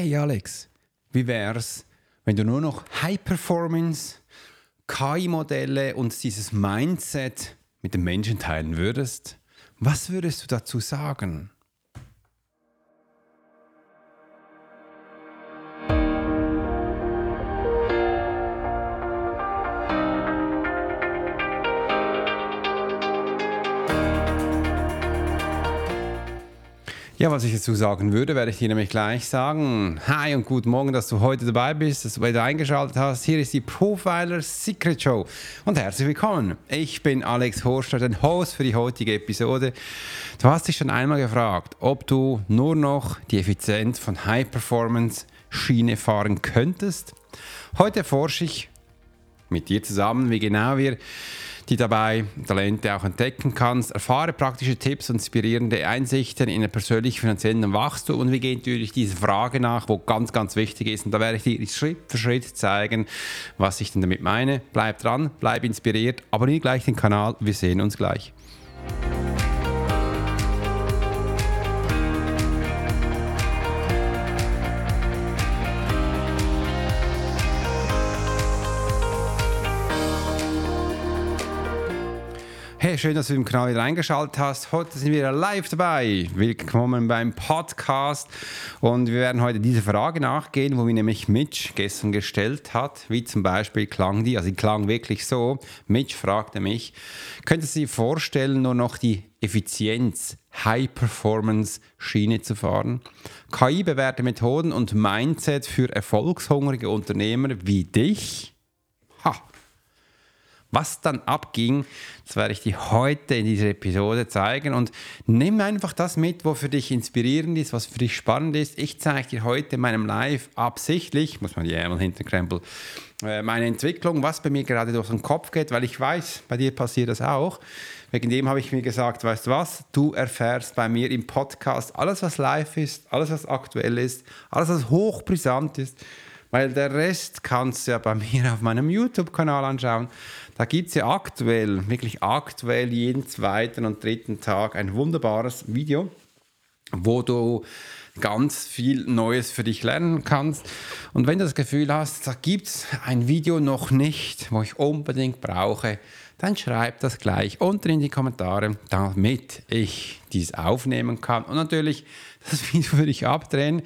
hey Alex, wie wär's, wenn du nur noch High Performance, KI-Modelle und dieses Mindset mit den Menschen teilen würdest? Was würdest du dazu sagen? Ja, was ich dazu sagen würde, werde ich dir nämlich gleich sagen. Hi und guten Morgen, dass du heute dabei bist, dass du wieder eingeschaltet hast. Hier ist die Profiler Secret Show und herzlich willkommen. Ich bin Alex Horster, der Host für die heutige Episode. Du hast dich schon einmal gefragt, ob du nur noch die Effizienz von High Performance Schiene fahren könntest. Heute forsche ich mit dir zusammen, wie genau wir die dabei Talente auch entdecken kannst. Erfahre praktische Tipps und inspirierende Einsichten in den persönlichen finanziellen Wachstum und wir gehen natürlich diese Frage nach, wo ganz, ganz wichtig ist. Und da werde ich dir Schritt für Schritt zeigen, was ich denn damit meine. Bleib dran, bleib inspiriert, abonniere gleich den Kanal. Wir sehen uns gleich. Hey, schön, dass du im Kanal wieder eingeschaltet hast. Heute sind wir live dabei. Willkommen beim Podcast. Und wir werden heute diese Frage nachgehen, wo mir nämlich Mitch gestern gestellt hat. Wie zum Beispiel klang die, also die klang wirklich so. Mitch fragte mich, könntest du dir vorstellen, nur noch die Effizienz, High-Performance-Schiene zu fahren? KI-bewährte Methoden und Mindset für erfolgshungrige Unternehmer wie dich? Ha! Was dann abging, das werde ich dir heute in dieser Episode zeigen und nimm einfach das mit, was für dich inspirierend ist, was für dich spannend ist. Ich zeige dir heute in meinem Live absichtlich, muss man die Ärmel hinterkrempeln, äh, meine Entwicklung, was bei mir gerade durch den Kopf geht, weil ich weiß, bei dir passiert das auch. Wegen dem habe ich mir gesagt, weißt du was, du erfährst bei mir im Podcast alles, was live ist, alles, was aktuell ist, alles, was hochbrisant ist, weil der Rest kannst du ja bei mir auf meinem YouTube-Kanal anschauen. Da gibt es ja aktuell, wirklich aktuell jeden zweiten und dritten Tag ein wunderbares Video, wo du ganz viel Neues für dich lernen kannst. Und wenn du das Gefühl hast, da gibt es ein Video noch nicht, wo ich unbedingt brauche, dann schreib das gleich unter in die Kommentare, damit ich dies aufnehmen kann und natürlich das Video für dich abdrehen.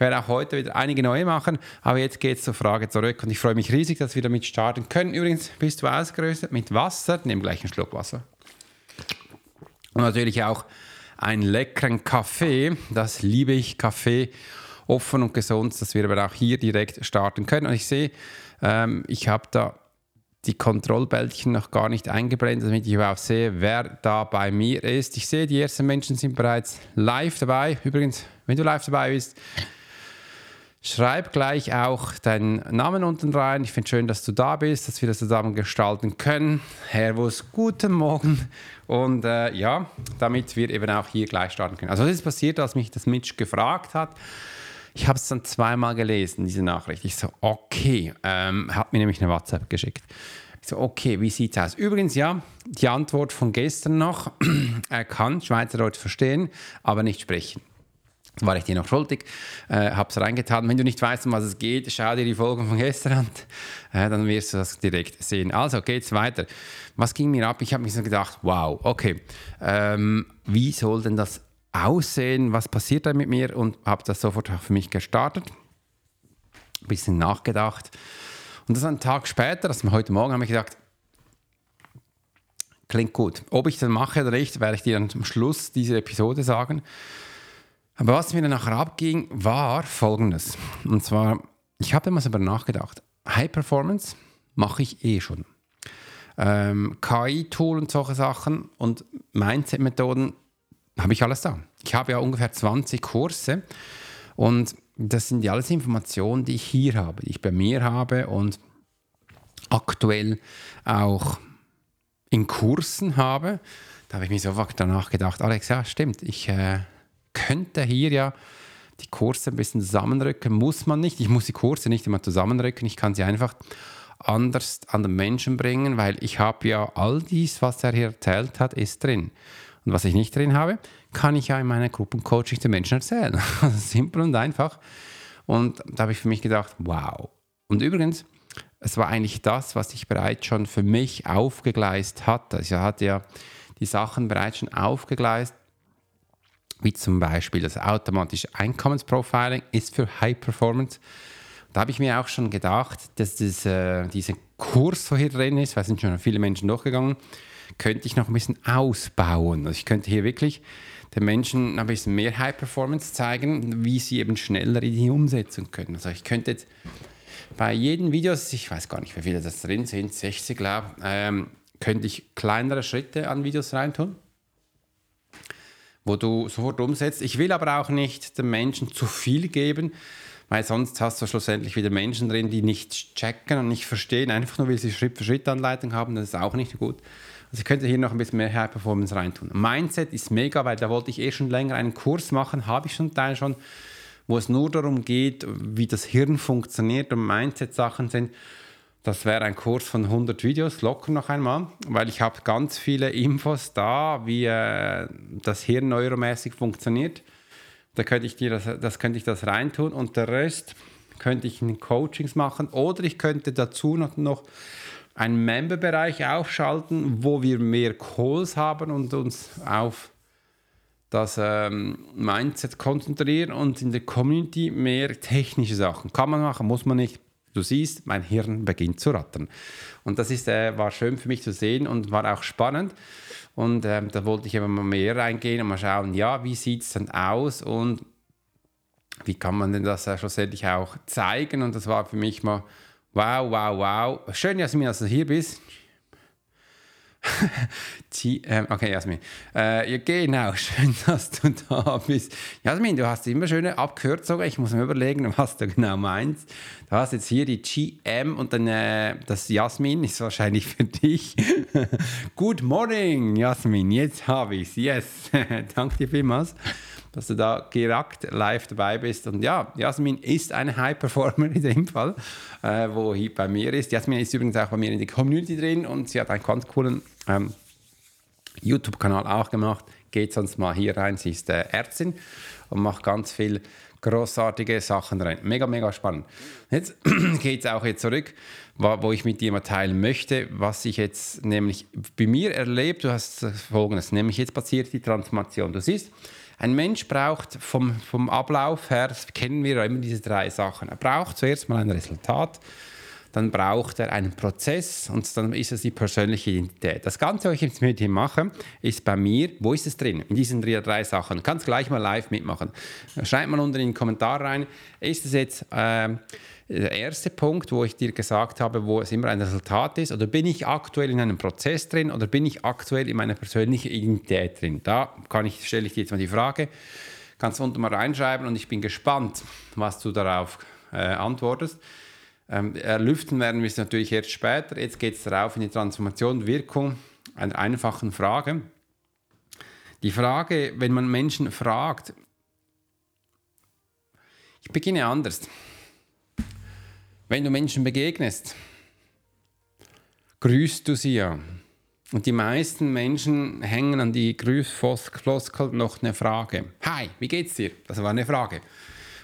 Ich werde auch heute wieder einige neue machen, aber jetzt geht es zur Frage zurück und ich freue mich riesig, dass wir damit starten können. Übrigens bist du ausgerüstet mit Wasser, nimm gleich einen Schluck Wasser. Und natürlich auch einen leckeren Kaffee, das liebe ich, Kaffee offen und gesund, dass wir aber auch hier direkt starten können. Und ich sehe, ähm, ich habe da die Kontrollbällchen noch gar nicht eingeblendet, damit ich überhaupt sehe, wer da bei mir ist. Ich sehe, die ersten Menschen sind bereits live dabei. Übrigens, wenn du live dabei bist, Schreib gleich auch deinen Namen unten rein. Ich finde schön, dass du da bist, dass wir das zusammen gestalten können. Servus, guten Morgen. Und äh, ja, damit wir eben auch hier gleich starten können. Also, was ist passiert, als mich das Mitch gefragt hat? Ich habe es dann zweimal gelesen, diese Nachricht. Ich so, okay. Ähm, hat mir nämlich eine WhatsApp geschickt. Ich so, okay, wie sieht es aus? Übrigens, ja, die Antwort von gestern noch. er kann Schweizerdeutsch verstehen, aber nicht sprechen war ich dir noch schuldig, äh, habe es reingetan. Wenn du nicht weißt, um was es geht, schau dir die Folgen von gestern an, äh, dann wirst du das direkt sehen. Also geht's weiter. Was ging mir ab? Ich habe mir so gedacht, wow, okay, ähm, wie soll denn das aussehen? Was passiert da mit mir? Und habe das sofort für mich gestartet, ein bisschen nachgedacht. Und das einen Tag später, das war heute Morgen, habe ich gedacht, klingt gut. Ob ich das mache oder nicht, werde ich dir am Schluss dieser Episode sagen. Aber was mir dann nachher abging, war folgendes. Und zwar, ich habe so darüber nachgedacht. High Performance mache ich eh schon. Ähm, KI-Tool und solche Sachen und Mindset-Methoden habe ich alles da. Ich habe ja ungefähr 20 Kurse und das sind ja alles Informationen, die ich hier habe, die ich bei mir habe und aktuell auch in Kursen habe. Da habe ich mir so danach gedacht, Alex, ja, stimmt, ich äh, könnte hier ja die Kurse ein bisschen zusammenrücken. Muss man nicht. Ich muss die Kurse nicht immer zusammenrücken. Ich kann sie einfach anders an den Menschen bringen, weil ich habe ja all dies, was er hier erzählt hat, ist drin. Und was ich nicht drin habe, kann ich ja in meiner Gruppencoaching den Menschen erzählen. Also simpel und einfach. Und da habe ich für mich gedacht, wow. Und übrigens, es war eigentlich das, was ich bereits schon für mich aufgegleist hatte. Also er hat ja die Sachen bereits schon aufgegleist, wie zum Beispiel das automatische Einkommensprofiling ist für High Performance. Da habe ich mir auch schon gedacht, dass das, äh, dieser Kurs, so hier drin ist, weil es sind schon viele Menschen durchgegangen, könnte ich noch ein bisschen ausbauen. Also ich könnte hier wirklich den Menschen ein bisschen mehr High Performance zeigen, wie sie eben schneller in die Umsetzung können. Also ich könnte jetzt bei jedem Video, ich weiß gar nicht, wie viele das drin sind, 60 glaube ähm, könnte ich kleinere Schritte an Videos reintun, wo du sofort umsetzt. Ich will aber auch nicht den Menschen zu viel geben, weil sonst hast du schlussendlich wieder Menschen drin, die nicht checken und nicht verstehen, einfach nur, weil sie Schritt-für-Schritt-Anleitung haben, das ist auch nicht gut. Also ich könnte hier noch ein bisschen mehr High Performance reintun. Mindset ist mega, weil da wollte ich eh schon länger einen Kurs machen, habe ich schon Teil schon, wo es nur darum geht, wie das Hirn funktioniert und Mindset-Sachen sind. Das wäre ein Kurs von 100 Videos, locker noch einmal, weil ich habe ganz viele Infos da, wie äh, das Hirn neuromäßig funktioniert. Da könnte ich dir das, das könnte ich das reintun und der Rest könnte ich in Coachings machen oder ich könnte dazu noch, noch einen Member-Bereich aufschalten, wo wir mehr Calls haben und uns auf das ähm, Mindset konzentrieren und in der Community mehr technische Sachen. Kann man machen, muss man nicht. Du siehst, mein Hirn beginnt zu rattern. Und das ist, äh, war schön für mich zu sehen und war auch spannend. Und ähm, da wollte ich immer mal mehr reingehen und mal schauen, ja, wie sieht es dann aus und wie kann man denn das äh, schlussendlich auch zeigen. Und das war für mich mal wow, wow, wow. Schön, dass du hier bist. Ähm, okay, Jasmin. Äh, ja, genau, schön, dass du da bist. Jasmin, du hast immer schöne Abkürzungen. Ich muss mir überlegen, was du genau meinst. Du hast jetzt hier die GM und dann äh, das Jasmin ist wahrscheinlich für dich. Good morning, Jasmin. Jetzt habe ich es. Yes. Danke dir vielmals dass du da direkt live dabei bist. Und ja, Jasmin ist eine High Performer in dem Fall, äh, wo hier bei mir ist. Jasmin ist übrigens auch bei mir in der Community drin und sie hat einen ganz coolen ähm, YouTube-Kanal auch gemacht. Geht sonst mal hier rein. Sie ist äh, Ärztin und macht ganz viel großartige Sachen rein. Mega, mega spannend. Jetzt geht es auch jetzt zurück, wo ich mit dir mal teilen möchte, was ich jetzt nämlich bei mir erlebt. Du hast folgendes, nämlich jetzt passiert die Transformation. Du siehst, ein Mensch braucht vom, vom Ablauf her, das kennen wir ja immer diese drei Sachen. Er braucht zuerst mal ein Resultat, dann braucht er einen Prozess und dann ist es die persönliche Identität. Das Ganze, was ich jetzt mit ihm mache, ist bei mir, wo ist es drin? In diesen drei, drei Sachen. Kannst gleich mal live mitmachen. Schreib mal unten in den Kommentar rein, ist es jetzt... Äh, der erste Punkt, wo ich dir gesagt habe, wo es immer ein Resultat ist, oder bin ich aktuell in einem Prozess drin oder bin ich aktuell in meiner persönlichen Identität drin? Da kann ich, stelle ich dir jetzt mal die Frage, kannst du unten mal reinschreiben und ich bin gespannt, was du darauf äh, antwortest. Ähm, erlüften werden wir es natürlich erst später. Jetzt geht es darauf in die Transformation, Wirkung einer einfachen Frage. Die Frage, wenn man Menschen fragt, ich beginne anders. Wenn du Menschen begegnest, grüßt du sie ja. Und die meisten Menschen hängen an die Grüßfloskel noch eine Frage. Hi, wie geht's dir? Das war eine Frage.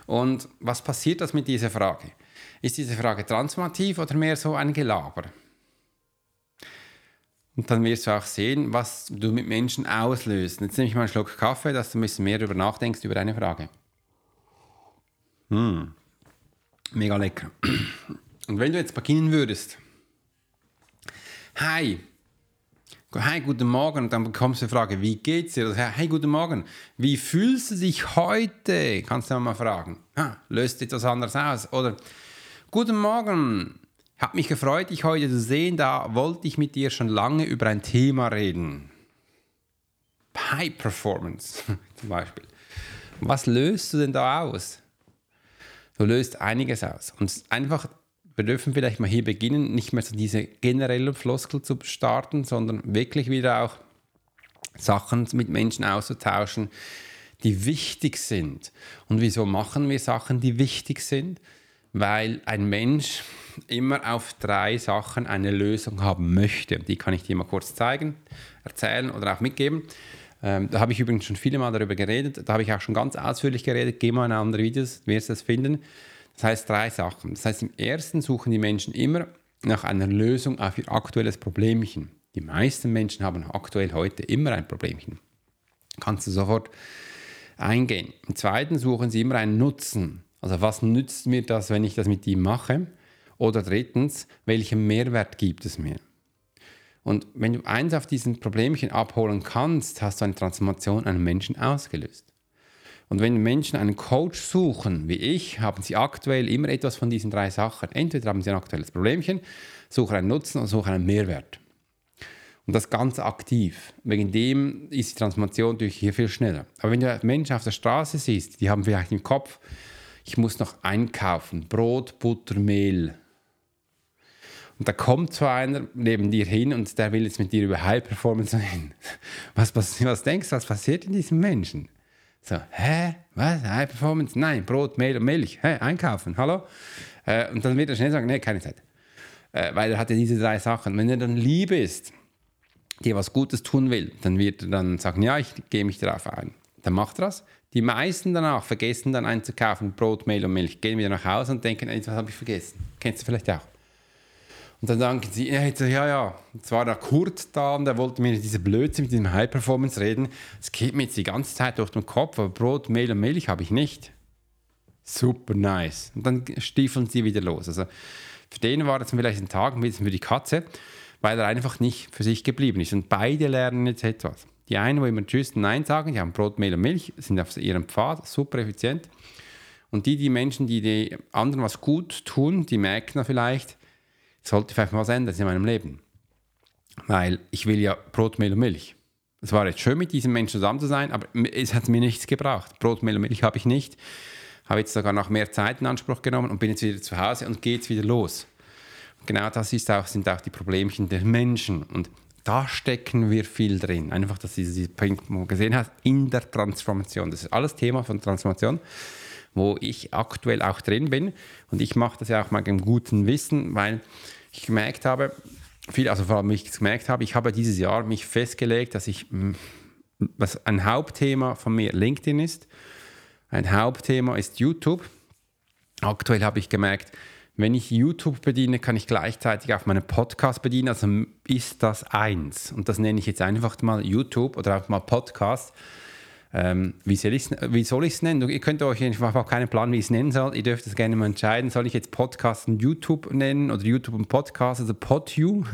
Und was passiert das mit dieser Frage? Ist diese Frage transformativ oder mehr so ein Gelaber? Und dann wirst du auch sehen, was du mit Menschen auslöst. Jetzt nehme ich mal einen Schluck Kaffee, dass du ein bisschen mehr darüber nachdenkst, über deine Frage. Hm. Mega lecker. Und wenn du jetzt beginnen würdest, hi, hi, guten Morgen, und dann bekommst du die Frage, wie geht's dir? Also, hey, guten Morgen, wie fühlst du dich heute? Kannst du mal fragen. Ha, löst etwas anderes aus? Oder, guten Morgen, hat mich gefreut, dich heute zu sehen, da wollte ich mit dir schon lange über ein Thema reden. High Performance zum Beispiel. Was löst du denn da aus? Du löst einiges aus. Und einfach, wir dürfen vielleicht mal hier beginnen, nicht mehr so diese generelle Floskel zu starten, sondern wirklich wieder auch Sachen mit Menschen auszutauschen, die wichtig sind. Und wieso machen wir Sachen, die wichtig sind? Weil ein Mensch immer auf drei Sachen eine Lösung haben möchte. Die kann ich dir mal kurz zeigen, erzählen oder auch mitgeben. Ähm, da habe ich übrigens schon viele Mal darüber geredet. Da habe ich auch schon ganz ausführlich geredet. Geh mal in andere Videos, du wirst das finden. Das heißt drei Sachen. Das heißt, im ersten suchen die Menschen immer nach einer Lösung auf ihr aktuelles Problemchen. Die meisten Menschen haben aktuell heute immer ein Problemchen. Kannst du sofort eingehen. Im zweiten suchen sie immer einen Nutzen. Also was nützt mir das, wenn ich das mit ihm mache? Oder drittens, welchen Mehrwert gibt es mir? Und wenn du eins auf diesen Problemchen abholen kannst, hast du eine Transformation einem Menschen ausgelöst. Und wenn Menschen einen Coach suchen, wie ich, haben sie aktuell immer etwas von diesen drei Sachen. Entweder haben sie ein aktuelles Problemchen, suchen einen Nutzen oder suchen einen Mehrwert. Und das ganz aktiv. Wegen dem ist die Transformation natürlich hier viel schneller. Aber wenn du Menschen auf der Straße siehst, die haben vielleicht im Kopf, ich muss noch einkaufen, Brot, Butter, Mehl. Und da kommt so einer neben dir hin und der will jetzt mit dir über High Performance reden. Was, was, was denkst du, was passiert in diesem Menschen? So, hä? Was? High Performance? Nein, Brot, Mehl und Milch. Hä? Einkaufen, hallo? Äh, und dann wird er schnell sagen, nee, keine Zeit. Äh, weil er hatte diese drei Sachen. Wenn er dann lieb ist, dir was Gutes tun will, dann wird er dann sagen, ja, ich gehe mich darauf ein. Dann macht er das. Die meisten danach vergessen dann einzukaufen, Brot, Mehl und Milch, gehen wieder nach Hause und denken, was habe ich vergessen? Kennst du vielleicht auch? Und dann sagen sie, ja, ja, ja, jetzt war der Kurt da und der wollte mir diese Blödsinn mit diesem High Performance reden. Es geht mir jetzt die ganze Zeit durch den Kopf, aber Brot, Mehl und Milch habe ich nicht. Super nice. Und dann stiefeln sie wieder los. Also für den war das vielleicht ein Tag, ein bisschen für die Katze, weil er einfach nicht für sich geblieben ist. Und beide lernen jetzt etwas. Die einen, wo immer Tschüss und Nein sagen, die haben Brot, Mehl und Milch, sind auf ihrem Pfad, super effizient. Und die, die Menschen, die den anderen was gut tun, die merken dann vielleicht, sollte vielleicht mal was ändern in meinem Leben. Weil ich will ja Brot, Mehl und Milch. Es war jetzt schön, mit diesem Menschen zusammen zu sein, aber es hat mir nichts gebracht. Brot, Mehl und Milch habe ich nicht. Habe jetzt sogar noch mehr Zeit in Anspruch genommen und bin jetzt wieder zu Hause und geht wieder los. Und genau das ist auch, sind auch die Problemchen der Menschen. Und da stecken wir viel drin. Einfach, dass du diese Punkt gesehen hast, in der Transformation. Das ist alles Thema von Transformation wo ich aktuell auch drin bin. Und ich mache das ja auch mal mit guten Wissen, weil ich gemerkt habe, viel, also vor allem ich gemerkt habe, ich habe dieses Jahr mich festgelegt, dass ich, mm, was ein Hauptthema von mir LinkedIn ist, ein Hauptthema ist YouTube. Aktuell habe ich gemerkt, wenn ich YouTube bediene, kann ich gleichzeitig auch meinen Podcast bedienen. Also ist das eins. Und das nenne ich jetzt einfach mal YouTube oder auch mal Podcast ähm, wie soll ich es nennen? Ihr könnt euch einfach auch keinen Plan, wie ich es nennen soll. Ihr dürft es gerne mal entscheiden. Soll ich jetzt Podcast und YouTube nennen oder YouTube und Podcast, also PodU?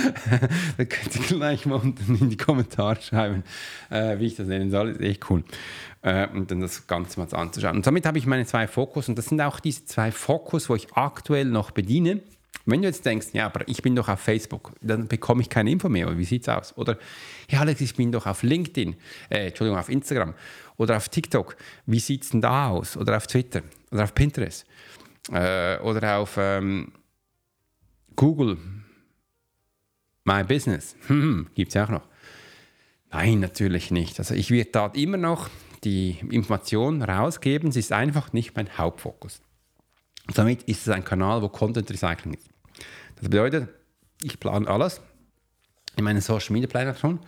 da könnt ihr gleich mal unten in die Kommentare schreiben, äh, wie ich das nennen soll. ist echt cool. Äh, und dann das Ganze mal anzuschauen. Und damit habe ich meine zwei Fokus und das sind auch diese zwei Fokus, wo ich aktuell noch bediene. Wenn du jetzt denkst, ja, aber ich bin doch auf Facebook, dann bekomme ich keine Info mehr. Wie sieht es aus? Oder, ja, Alex, ich bin doch auf LinkedIn, äh, Entschuldigung, auf Instagram oder auf TikTok. Wie sieht es denn da aus? Oder auf Twitter oder auf Pinterest äh, oder auf ähm, Google, My Business. Hm, Gibt es ja auch noch. Nein, natürlich nicht. Also ich werde da immer noch die Information rausgeben. Sie ist einfach nicht mein Hauptfokus. Damit ist es ein Kanal, wo Content Recycling ist. Das bedeutet, ich plane alles in meinen Social Media Planner schon.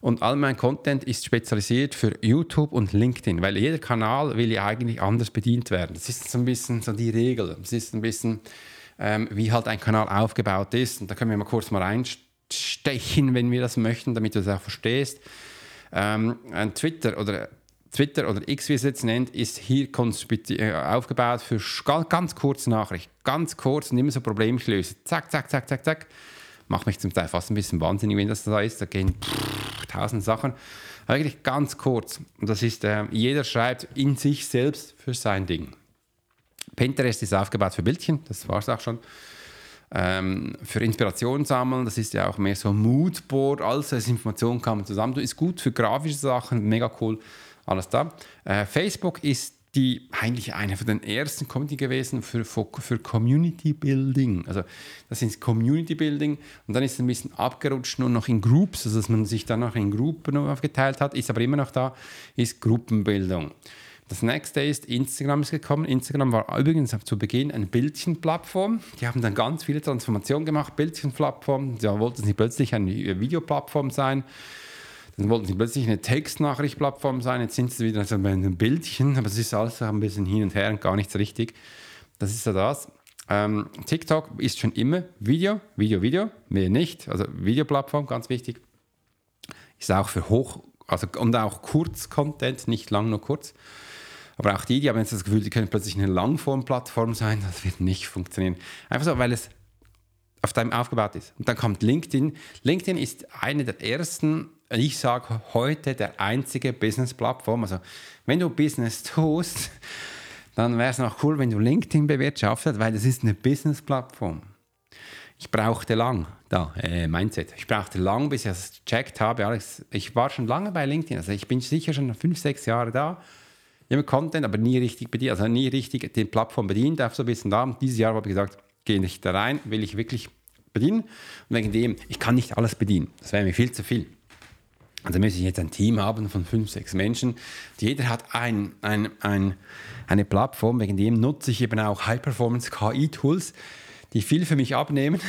Und all mein Content ist spezialisiert für YouTube und LinkedIn, weil jeder Kanal will ja eigentlich anders bedient werden. Das ist so ein bisschen so die Regel. Das ist ein bisschen, ähm, wie halt ein Kanal aufgebaut ist. Und da können wir mal kurz mal reinstechen, wenn wir das möchten, damit du das auch verstehst. Ähm, Twitter oder Twitter oder X, wie es jetzt nennt, ist hier äh, aufgebaut für ganz kurze Nachrichten. Ganz kurz und immer so Probleme lösen. Zack, zack, zack, zack, zack. Macht mich zum Teil fast ein bisschen wahnsinnig, wenn das da ist. Da gehen pff, tausend Sachen. Eigentlich ganz kurz. Und das ist, äh, jeder schreibt in sich selbst für sein Ding. Pinterest ist aufgebaut für Bildchen, das war es auch schon. Ähm, für Inspiration sammeln, das ist ja auch mehr so Moodboard, alles als Informationen kann zusammen. Ist gut für grafische Sachen, mega cool alles da. Äh, Facebook ist die eigentlich eine von den ersten Community gewesen für, für, Community Building. Also das ist Community Building und dann ist es ein bisschen abgerutscht nur noch in Groups, also dass man sich dann noch in Gruppen aufgeteilt hat, ist aber immer noch da, ist Gruppenbildung. Das nächste ist, Instagram ist gekommen. Instagram war übrigens zu Beginn eine Bildchenplattform. Die haben dann ganz viele Transformationen gemacht, Bildchenplattform. Da wollten sie plötzlich eine Videoplattform sein. Dann wollten sie plötzlich eine Textnachrichtplattform sein. Jetzt sind sie wieder so einem Bildchen, aber es ist alles ein bisschen hin und her und gar nichts richtig. Das ist so das. Ähm, TikTok ist schon immer Video, Video, Video, mehr nicht. Also Videoplattform, ganz wichtig. Ist auch für hoch, also und auch Kurz-Content, nicht lang, nur kurz. Aber auch die, die haben jetzt das Gefühl, die können plötzlich eine Langform-Plattform sein, das wird nicht funktionieren. Einfach so, weil es auf deinem aufgebaut ist. Und dann kommt LinkedIn. LinkedIn ist eine der ersten, ich sage heute, der einzige Business-Plattform. Also wenn du Business tust, dann wäre es noch cool, wenn du LinkedIn bewirtschaftet, weil das ist eine Business-Plattform. Ich brauchte lang, da, äh, Mindset, ich brauchte lang, bis ich das gecheckt habe. Alex, ich war schon lange bei LinkedIn, also ich bin sicher schon fünf, sechs Jahre da. Immer Content, aber nie richtig bedient, also nie richtig die Plattform bedient, einfach so ein bisschen da. Und dieses Jahr habe ich gesagt, gehe nicht da rein, will ich wirklich bedienen. Und wegen dem, ich kann nicht alles bedienen. Das wäre mir viel zu viel. Also müsste ich jetzt ein Team haben von fünf, sechs Menschen. Jeder hat ein, ein, ein, eine Plattform, wegen dem nutze ich eben auch High-Performance-KI-Tools, die viel für mich abnehmen.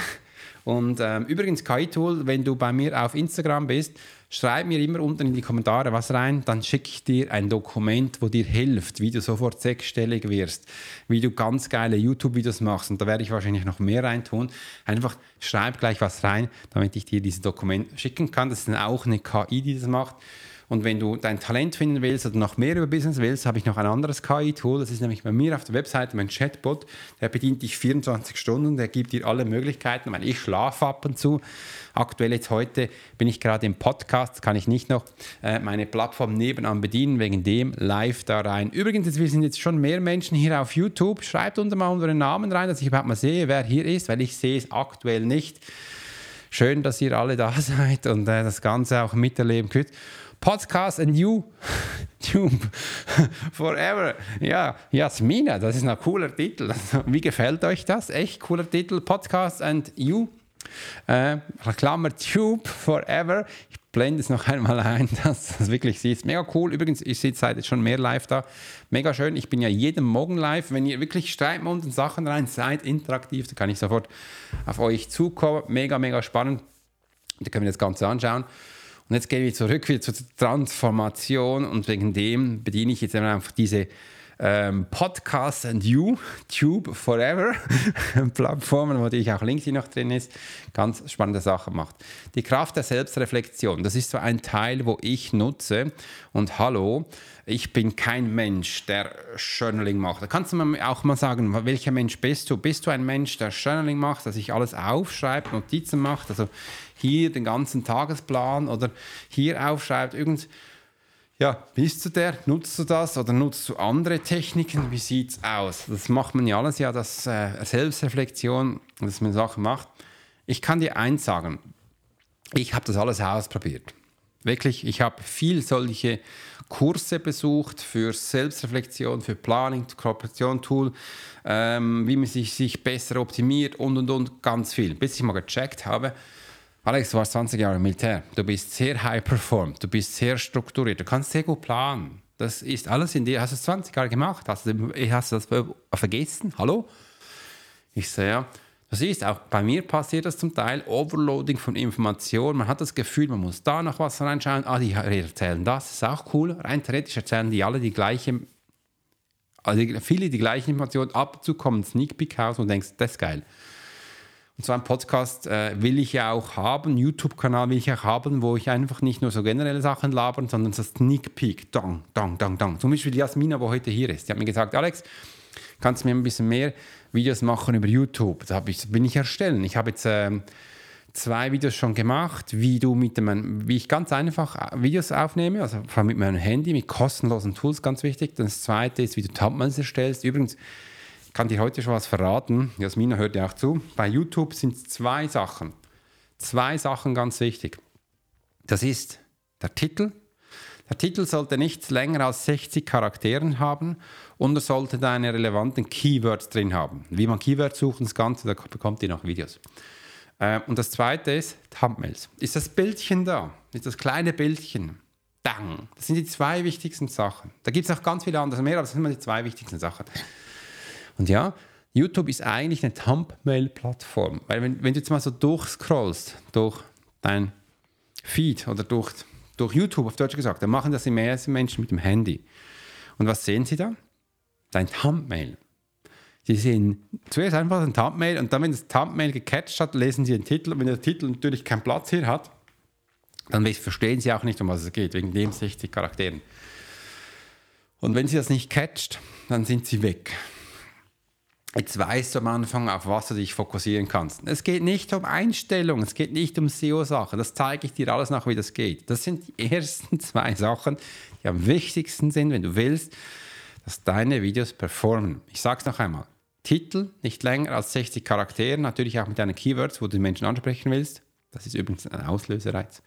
Und ähm, übrigens, KI-Tool, wenn du bei mir auf Instagram bist, schreib mir immer unten in die Kommentare was rein, dann schicke ich dir ein Dokument, wo dir hilft, wie du sofort sechsstellig wirst, wie du ganz geile YouTube-Videos machst. Und da werde ich wahrscheinlich noch mehr reintun. Einfach schreib gleich was rein, damit ich dir dieses Dokument schicken kann. Das ist dann auch eine KI, die das macht. Und wenn du dein Talent finden willst oder noch mehr über Business willst, habe ich noch ein anderes KI-Tool. Das ist nämlich bei mir auf der Webseite mein Chatbot. Der bedient dich 24 Stunden, der gibt dir alle Möglichkeiten, weil ich schlafe ab und zu. Aktuell jetzt heute bin ich gerade im Podcast, kann ich nicht noch äh, meine Plattform nebenan bedienen, wegen dem live da rein. Übrigens, wir sind jetzt schon mehr Menschen hier auf YouTube. Schreibt unter mal unseren Namen rein, dass ich überhaupt mal sehe, wer hier ist, weil ich sehe es aktuell nicht. Schön, dass ihr alle da seid und äh, das Ganze auch miterleben könnt. Podcast and You Tube Forever. Ja, Jasmina, das ist ein cooler Titel. Wie gefällt euch das? Echt cooler Titel. Podcast and You. Äh, Klammer Tube Forever. Ich blende es noch einmal ein, dass das wirklich sieht. Mega cool. Übrigens, ich sehe seit jetzt schon mehr live da. Mega schön. Ich bin ja jeden Morgen live. Wenn ihr wirklich schreibt und Sachen rein seid, interaktiv, dann kann ich sofort auf euch zukommen. Mega, mega spannend. Da können wir das Ganze anschauen. Und jetzt gehen wir zurück wieder zur Transformation und wegen dem bediene ich jetzt einfach diese ähm, Podcast and You, Tube Forever Plattformen, wo natürlich auch LinkedIn noch drin ist, ganz spannende Sachen macht. Die Kraft der Selbstreflexion, das ist so ein Teil, wo ich nutze und hallo, ich bin kein Mensch, der Journaling macht. Da kannst du mir auch mal sagen, welcher Mensch bist du? Bist du ein Mensch, der Journaling macht, der sich alles aufschreibt, Notizen macht, also hier den ganzen Tagesplan oder hier aufschreibt, irgend ja, bist du der? Nutzt du das oder nutzt du andere Techniken? Wie sieht es aus? Das macht man ja alles, ja, das äh, Selbstreflexion, dass man Sachen macht. Ich kann dir eins sagen, ich habe das alles ausprobiert. Wirklich, ich habe viel solche Kurse besucht für Selbstreflexion, für Planning, Kooperation, Tool, ähm, wie man sich, sich besser optimiert und und und ganz viel. Bis ich mal gecheckt habe, Alex, du warst 20 Jahre im Militär. Du bist sehr high performed. Du bist sehr strukturiert. Du kannst sehr gut planen. Das ist alles in dir. Hast du es 20 Jahre gemacht? Hast du, hast du das vergessen? Hallo? Ich sehe, ja. Das ist auch bei mir passiert das zum Teil. Overloading von Informationen. Man hat das Gefühl, man muss da noch was reinschauen. Ah, die erzählen das. Ist auch cool. Rein theoretisch erzählen die alle die gleiche, also viele die gleichen Informationen. Ab und zu kommt Sneak Peek raus und denkst, das ist geil. Und so ein Podcast äh, will ich ja auch haben, YouTube-Kanal will ich auch haben, wo ich einfach nicht nur so generelle Sachen labern, sondern so Sneak Peek, dong, dong, dong, dong. Zum Beispiel Jasmina, wo heute hier ist. Die hat mir gesagt, Alex, kannst du mir ein bisschen mehr Videos machen über YouTube? Da ich, bin ich erstellen. Ich habe jetzt ähm, zwei Videos schon gemacht, wie du mit dem, wie ich ganz einfach äh, Videos aufnehme, also vor allem mit meinem Handy, mit kostenlosen Tools, ganz wichtig. Das zweite ist, wie du Thumbnails erstellst. Übrigens, kann dir heute schon was verraten. Jasmina hört ja auch zu. Bei YouTube sind es zwei Sachen. Zwei Sachen ganz wichtig. Das ist der Titel. Der Titel sollte nicht länger als 60 Charakteren haben und er sollte deine relevanten Keywords drin haben. Wie man Keywords sucht das Ganze, da bekommt ihr noch Videos. Äh, und das zweite ist Thumbnails. Ist das Bildchen da? Ist das kleine Bildchen? Dang. Das sind die zwei wichtigsten Sachen. Da gibt es noch ganz viele andere mehr, aber das sind immer die zwei wichtigsten Sachen. Und ja, YouTube ist eigentlich eine Thumbnail-Plattform. Weil wenn, wenn du jetzt mal so durchscrollst durch dein Feed oder durch, durch YouTube auf Deutsch gesagt, dann machen das die meisten Menschen mit dem Handy. Und was sehen sie da? Dein Thumbnail. Sie sehen zuerst einfach ein Thumbnail und dann, wenn das Thumbnail gecatcht hat, lesen Sie den Titel. Und wenn der Titel natürlich keinen Platz hier hat, dann verstehen Sie auch nicht, um was es geht, wegen den 60 Charakteren. Und wenn Sie das nicht catcht, dann sind Sie weg. Jetzt weißt du am Anfang, auf was du dich fokussieren kannst. Es geht nicht um Einstellungen, es geht nicht um SEO-Sachen. Das zeige ich dir alles nach, wie das geht. Das sind die ersten zwei Sachen, die am wichtigsten sind, wenn du willst, dass deine Videos performen. Ich sage es noch einmal. Titel nicht länger als 60 Charaktere, natürlich auch mit deinen Keywords, wo du den Menschen ansprechen willst. Das ist übrigens ein Auslösereiz.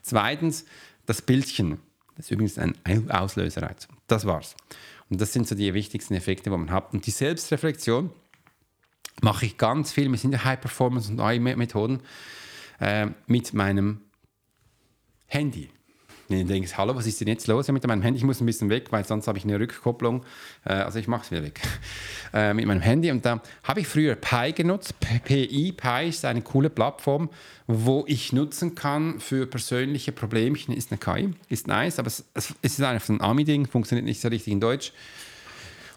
Zweitens, das Bildchen. Das ist übrigens ein Auslösereiz. Das war's. Und das sind so die wichtigsten Effekte, die man hat. Und die Selbstreflexion mache ich ganz viel. Wir sind ja High-Performance und AI-Methoden äh, mit meinem Handy. Und dann denkst, hallo, was ist denn jetzt los mit meinem Handy? Ich muss ein bisschen weg, weil sonst habe ich eine Rückkopplung. Äh, also ich mache es wieder weg. Äh, mit meinem Handy. Und da habe ich früher Pi genutzt. PI, Pi ist eine coole Plattform, wo ich nutzen kann für persönliche Problemchen. Ist eine KI, ist nice, aber es, es ist einfach ein Ami-Ding, funktioniert nicht so richtig in Deutsch.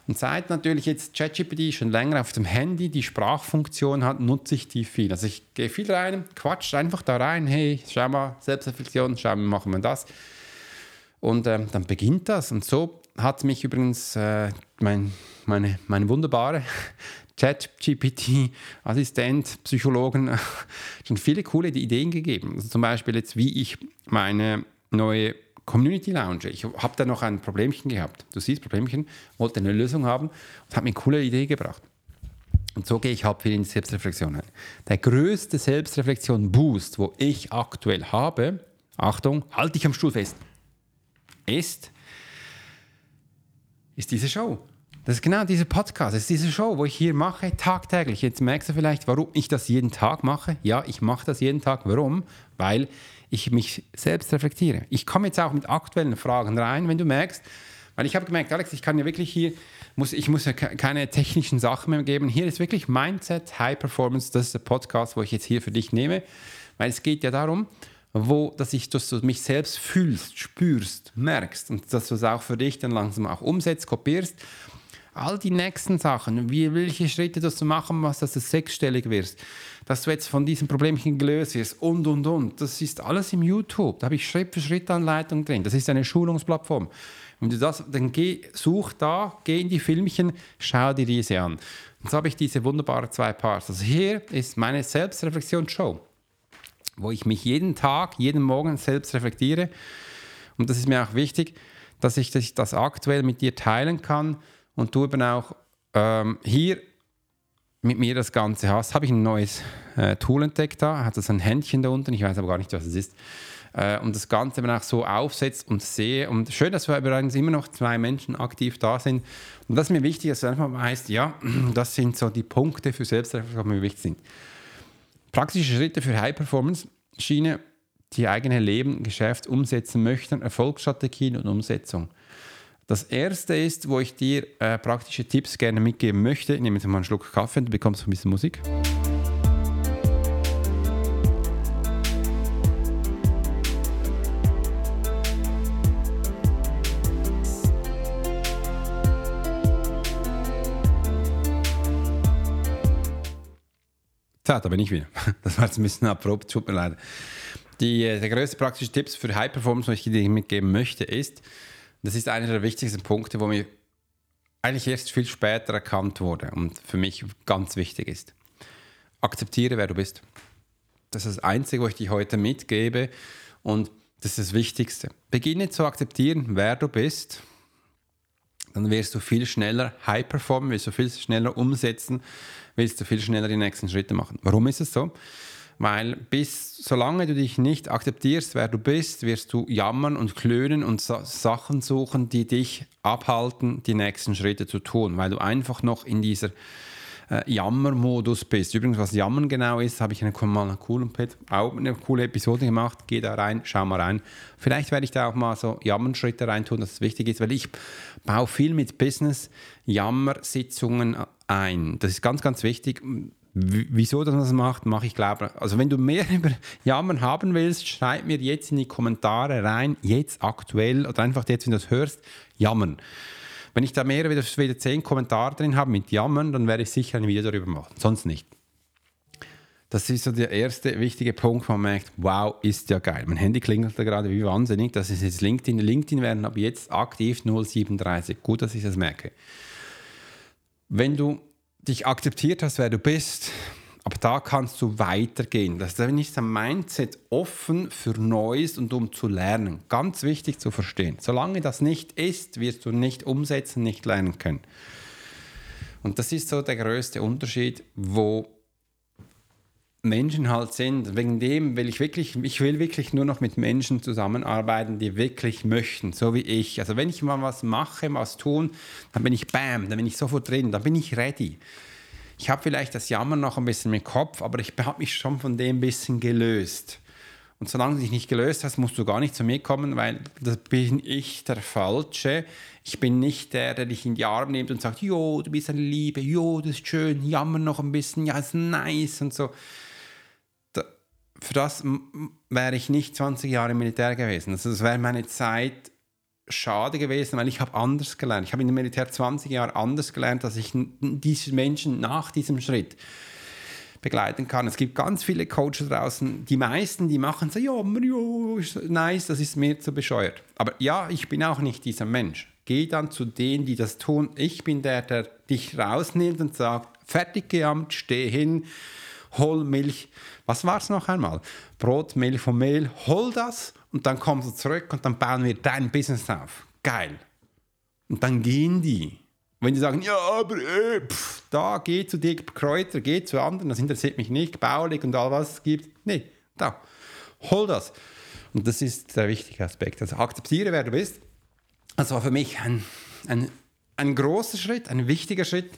Und seit natürlich jetzt ChatGPT schon länger auf dem Handy die Sprachfunktion hat, nutze ich die viel. Also ich gehe viel rein, quatsch einfach da rein, hey, schau mal, Selbstreflexion, schau mal, machen wir das. Und ähm, dann beginnt das. Und so hat mich übrigens äh, mein, meine, meine wunderbare ChatGPT-Assistent, Psychologen schon viele coole Ideen gegeben. Also zum Beispiel jetzt, wie ich meine neue Community Lounge. Ich habe da noch ein Problemchen gehabt. Du siehst, Problemchen, wollte eine Lösung haben und hat mir eine coole Idee gebracht. Und so gehe ich halt viel in die Selbstreflexion ein. Der größte Selbstreflexion-Boost, wo ich aktuell habe, Achtung, halte dich am Stuhl fest, ist, ist diese Show. Das ist genau dieser Podcast, das ist diese Show, wo ich hier mache, tagtäglich. Jetzt merkst du vielleicht, warum ich das jeden Tag mache. Ja, ich mache das jeden Tag. Warum? Weil ich mich selbst reflektiere. Ich komme jetzt auch mit aktuellen Fragen rein, wenn du merkst, weil ich habe gemerkt, Alex, ich kann ja wirklich hier, muss, ich muss ja keine technischen Sachen mehr geben. Hier ist wirklich Mindset, High Performance, das ist der Podcast, wo ich jetzt hier für dich nehme, weil es geht ja darum, wo, dass, ich, dass du mich selbst fühlst, spürst, merkst und dass du es auch für dich dann langsam auch umsetzt, kopierst all die nächsten Sachen, wie, welche Schritte du machen musst, dass du sechsstellig wirst, dass du jetzt von diesem Problemchen gelöst wirst und, und, und. Das ist alles im YouTube. Da habe ich Schritt für Schritt Anleitung drin. Das ist eine Schulungsplattform. Wenn du das, dann geh, such da, geh in die Filmchen, schau dir diese an. Und so habe ich diese wunderbaren zwei Parts. Also hier ist meine Selbstreflexion-Show, wo ich mich jeden Tag, jeden Morgen selbst reflektiere. Und das ist mir auch wichtig, dass ich das aktuell mit dir teilen kann und du eben auch ähm, hier mit mir das Ganze hast, habe ich ein neues äh, Tool entdeckt da, hat das ein Händchen da unten, ich weiß aber gar nicht, was es ist, äh, und das Ganze eben auch so aufsetzt und sehe. Und schön, dass wir übrigens immer noch zwei Menschen aktiv da sind. Und das ist mir wichtig, dass du einfach weißt, ja, das sind so die Punkte für Selbstreflexion, die mir wichtig sind. Praktische Schritte für High-Performance-Schiene, die eigene Leben, Geschäft umsetzen möchten, Erfolgsstrategien und Umsetzung. Das erste ist, wo ich dir äh, praktische Tipps gerne mitgeben möchte. Ich nehme jetzt mal einen Schluck Kaffee und du bekommst ein bisschen Musik. da bin ich wieder. Das war jetzt ein bisschen abrupt, tut mir leid. Die, äh, der größte praktische Tipp für High Performance, was ich dir mitgeben möchte, ist, das ist einer der wichtigsten Punkte, wo mir eigentlich erst viel später erkannt wurde und für mich ganz wichtig ist. Akzeptiere, wer du bist. Das ist das Einzige, was ich dir heute mitgebe und das ist das Wichtigste. Beginne zu akzeptieren, wer du bist. Dann wirst du viel schneller high performen, wirst du viel schneller umsetzen, willst du viel schneller die nächsten Schritte machen. Warum ist es so? Weil bis solange du dich nicht akzeptierst, wer du bist, wirst du jammern und klönen und so Sachen suchen, die dich abhalten, die nächsten Schritte zu tun, weil du einfach noch in dieser äh, Jammermodus bist. Übrigens, was Jammern genau ist, habe ich eine, mal eine coole, auch eine coole Episode gemacht. Geh da rein, schau mal rein. Vielleicht werde ich da auch mal so Jammernschritte reintun, dass es wichtig ist, weil ich baue viel mit Business Jammersitzungen ein. Das ist ganz, ganz wichtig Wieso dass man das macht, mache ich glaube. Also wenn du mehr über Jammern haben willst, schreib mir jetzt in die Kommentare rein, jetzt aktuell oder einfach jetzt, wenn du das hörst, jammern. Wenn ich da mehr wieder, wieder zehn Kommentare drin habe mit Jammern, dann werde ich sicher ein Video darüber machen. Sonst nicht. Das ist so der erste wichtige Punkt, wo man merkt, wow, ist ja geil. Mein Handy klingelt da gerade wie wahnsinnig. Das ist jetzt LinkedIn. LinkedIn werden ab jetzt aktiv 037. Gut, dass ich das merke. Wenn du dich akzeptiert hast, wer du bist, aber da kannst du weitergehen. Das ist ein Mindset offen für Neues und um zu lernen. Ganz wichtig zu verstehen. Solange das nicht ist, wirst du nicht umsetzen, nicht lernen können. Und das ist so der größte Unterschied, wo Menschen halt sind. Wegen dem will ich wirklich, ich will wirklich nur noch mit Menschen zusammenarbeiten, die wirklich möchten, so wie ich. Also wenn ich mal was mache, was tun, dann bin ich bam, dann bin ich sofort drin, dann bin ich ready. Ich habe vielleicht das Jammern noch ein bisschen im Kopf, aber ich habe mich schon von dem ein bisschen gelöst. Und solange du dich nicht gelöst hast, musst du gar nicht zu mir kommen, weil da bin ich der Falsche. Ich bin nicht der, der dich in die Arme nimmt und sagt, jo, du bist eine Liebe, jo, das ist schön, jammer noch ein bisschen, ja, ist nice und so für das wäre ich nicht 20 Jahre im Militär gewesen. Also das wäre meine Zeit schade gewesen, weil ich habe anders gelernt. Ich habe im Militär 20 Jahre anders gelernt, dass ich diese Menschen nach diesem Schritt begleiten kann. Es gibt ganz viele Coaches draußen, die meisten, die machen so, ja, ja, nice, das ist mir zu bescheuert. Aber ja, ich bin auch nicht dieser Mensch. Geh dann zu denen, die das tun. Ich bin der, der dich rausnimmt und sagt, fertig geamt, steh hin, hol Milch. Was war es noch einmal? Brot, Milch und Mehl, hol das und dann kommst du zurück und dann bauen wir dein Business auf. Geil. Und dann gehen die. Wenn die sagen, ja, aber äh, pff, da, geh zu dir Kräuter, geh zu anderen, das interessiert mich nicht, baulich und all was es gibt. Nee, da, hol das. Und das ist der wichtige Aspekt. Also akzeptiere, wer du bist. Das war für mich ein, ein, ein großer Schritt, ein wichtiger Schritt.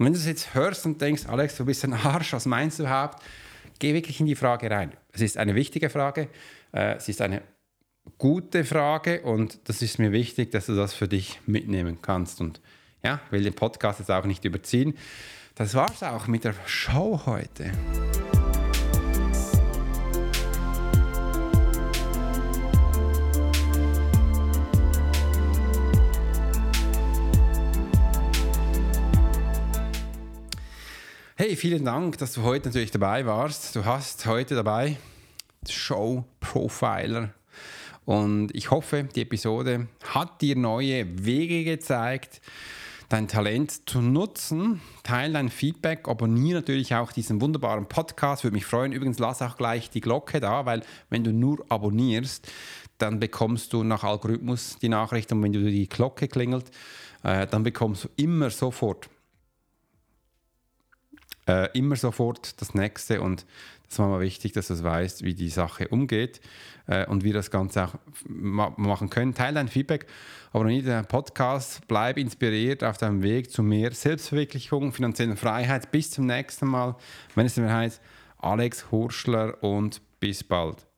Und wenn du das jetzt hörst und denkst, Alex, du bist ein Arsch, was meinst du überhaupt? Geh wirklich in die Frage rein. Es ist eine wichtige Frage, äh, es ist eine gute Frage und das ist mir wichtig, dass du das für dich mitnehmen kannst. Und ja, will den Podcast jetzt auch nicht überziehen. Das war es auch mit der Show heute. Hey, vielen Dank, dass du heute natürlich dabei warst. Du hast heute dabei Show Profiler. Und ich hoffe, die Episode hat dir neue Wege gezeigt, dein Talent zu nutzen. Teil dein Feedback, abonniere natürlich auch diesen wunderbaren Podcast, würde mich freuen. Übrigens, lass auch gleich die Glocke da, weil wenn du nur abonnierst, dann bekommst du nach Algorithmus die Nachricht und wenn du die Glocke klingelt, äh, dann bekommst du immer sofort äh, immer sofort das nächste und das war mal wichtig, dass du weißt, wie die Sache umgeht äh, und wie das Ganze auch ma machen können. Teil dein Feedback, abonniere den Podcast, bleib inspiriert auf deinem Weg zu mehr Selbstverwirklichung, finanzieller Freiheit. Bis zum nächsten Mal, wenn es mir heißt, Alex Hurschler und bis bald.